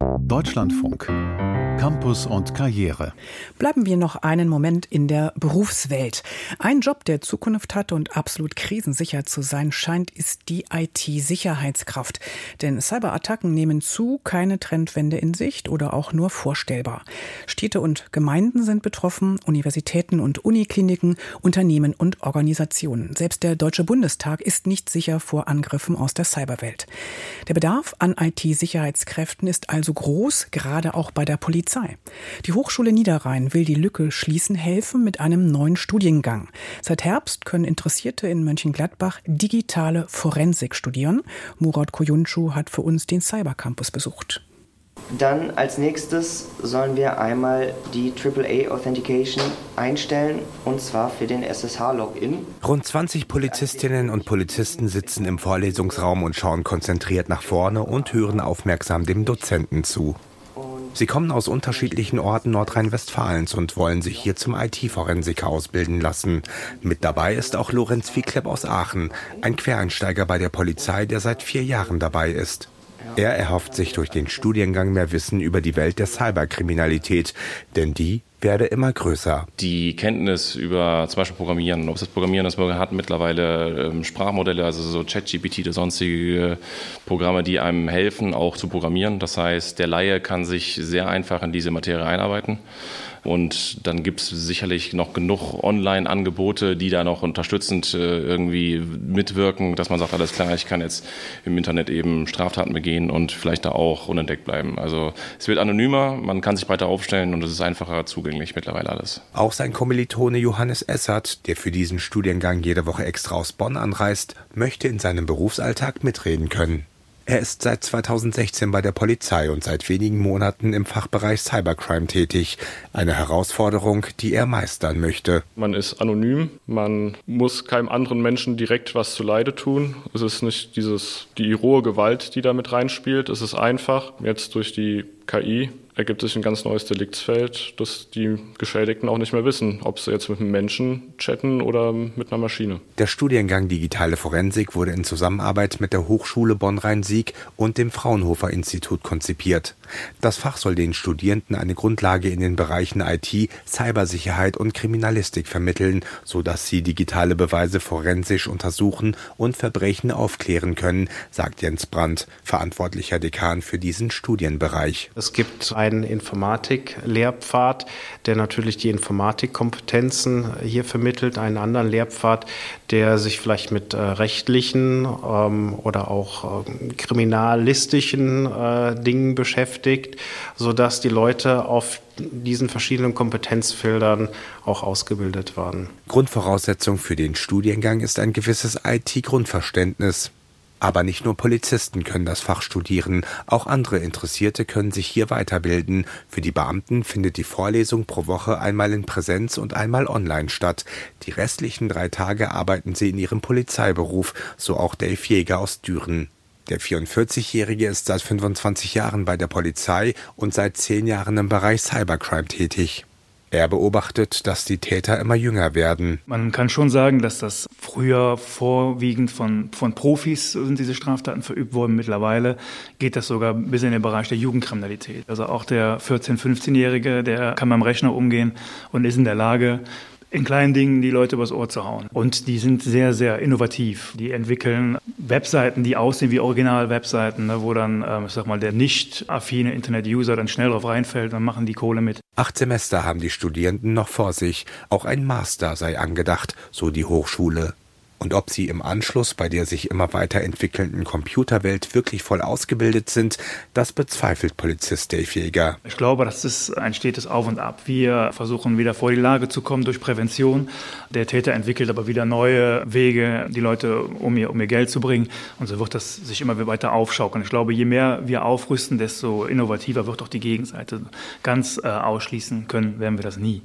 Deutschlandfunk. Campus und Karriere. Bleiben wir noch einen Moment in der Berufswelt. Ein Job, der Zukunft hat und absolut krisensicher zu sein scheint, ist die IT-Sicherheitskraft. Denn Cyberattacken nehmen zu, keine Trendwende in Sicht oder auch nur vorstellbar. Städte und Gemeinden sind betroffen, Universitäten und Unikliniken, Unternehmen und Organisationen. Selbst der Deutsche Bundestag ist nicht sicher vor Angriffen aus der Cyberwelt. Der Bedarf an IT-Sicherheitskräften ist also groß, gerade auch bei der Polizei. Polizei. Die Hochschule Niederrhein will die Lücke schließen helfen mit einem neuen Studiengang. Seit Herbst können Interessierte in Mönchengladbach digitale Forensik studieren. Murat Koyuncu hat für uns den Cybercampus besucht. Dann als nächstes sollen wir einmal die AAA Authentication einstellen und zwar für den SSH-Login. Rund 20 Polizistinnen und Polizisten sitzen im Vorlesungsraum und schauen konzentriert nach vorne und hören aufmerksam dem Dozenten zu. Sie kommen aus unterschiedlichen Orten Nordrhein-Westfalens und wollen sich hier zum IT-Forensiker ausbilden lassen. Mit dabei ist auch Lorenz Viehklepp aus Aachen, ein Quereinsteiger bei der Polizei, der seit vier Jahren dabei ist. Er erhofft sich durch den Studiengang mehr Wissen über die Welt der Cyberkriminalität, denn die werde immer größer. Die Kenntnis über zum Beispiel Programmieren, ob das Programmieren ist, man hat mittlerweile ähm, Sprachmodelle, also so ChatGPT oder sonstige Programme, die einem helfen, auch zu programmieren. Das heißt, der Laie kann sich sehr einfach in diese Materie einarbeiten. Und dann gibt es sicherlich noch genug Online-Angebote, die da noch unterstützend äh, irgendwie mitwirken, dass man sagt, alles klar, ich kann jetzt im Internet eben Straftaten begehen und vielleicht da auch unentdeckt bleiben. Also es wird anonymer, man kann sich breiter aufstellen und es ist einfacher zugänglich mittlerweile alles. Auch sein Kommilitone Johannes Essert, der für diesen Studiengang jede Woche extra aus Bonn anreist, möchte in seinem Berufsalltag mitreden können. Er ist seit 2016 bei der Polizei und seit wenigen Monaten im Fachbereich Cybercrime tätig. Eine Herausforderung, die er meistern möchte. Man ist anonym, man muss keinem anderen Menschen direkt was zuleide tun. Es ist nicht dieses, die rohe Gewalt, die da mit reinspielt. Es ist einfach. Jetzt durch die KI ergibt sich ein ganz neues Deliktsfeld, dass die Geschädigten auch nicht mehr wissen, ob sie jetzt mit einem Menschen chatten oder mit einer Maschine. Der Studiengang Digitale Forensik wurde in Zusammenarbeit mit der Hochschule Bonn-Rhein-Sieg und dem Fraunhofer Institut konzipiert. Das Fach soll den Studierenden eine Grundlage in den Bereichen IT, Cybersicherheit und Kriminalistik vermitteln, sodass sie digitale Beweise forensisch untersuchen und Verbrechen aufklären können, sagt Jens Brandt, verantwortlicher Dekan für diesen Studienbereich. Es gibt einen Informatik-Lehrpfad, der natürlich die Informatikkompetenzen hier vermittelt, einen anderen Lehrpfad, der sich vielleicht mit äh, rechtlichen ähm, oder auch äh, kriminalistischen äh, Dingen beschäftigt, sodass die Leute auf diesen verschiedenen Kompetenzfeldern auch ausgebildet waren. Grundvoraussetzung für den Studiengang ist ein gewisses IT-Grundverständnis. Aber nicht nur Polizisten können das Fach studieren, auch andere Interessierte können sich hier weiterbilden. Für die Beamten findet die Vorlesung pro Woche einmal in Präsenz und einmal online statt. Die restlichen drei Tage arbeiten sie in ihrem Polizeiberuf, so auch Dave Jäger aus Düren. Der 44-Jährige ist seit 25 Jahren bei der Polizei und seit zehn Jahren im Bereich Cybercrime tätig. Er beobachtet, dass die Täter immer jünger werden. Man kann schon sagen, dass das früher vorwiegend von, von Profis sind diese Straftaten verübt worden. Mittlerweile geht das sogar bis in den Bereich der Jugendkriminalität. Also auch der 14-, 15-Jährige, der kann dem Rechner umgehen und ist in der Lage, in kleinen Dingen die Leute übers Ohr zu hauen. Und die sind sehr, sehr innovativ. Die entwickeln Webseiten, die aussehen wie Original-Webseiten, ne, wo dann, ähm, ich sag mal, der nicht affine Internet-User dann schnell drauf reinfällt, dann machen die Kohle mit. Acht Semester haben die Studierenden noch vor sich. Auch ein Master sei angedacht, so die Hochschule. Und ob sie im Anschluss bei der sich immer weiterentwickelnden Computerwelt wirklich voll ausgebildet sind, das bezweifelt Polizist Dave Jäger. Ich glaube, das ist ein stetes Auf und Ab. Wir versuchen wieder vor die Lage zu kommen durch Prävention. Der Täter entwickelt aber wieder neue Wege, die Leute um ihr, um ihr Geld zu bringen. Und so wird das sich immer weiter aufschaukeln. Ich glaube, je mehr wir aufrüsten, desto innovativer wird auch die Gegenseite. Ganz äh, ausschließen können werden wir das nie.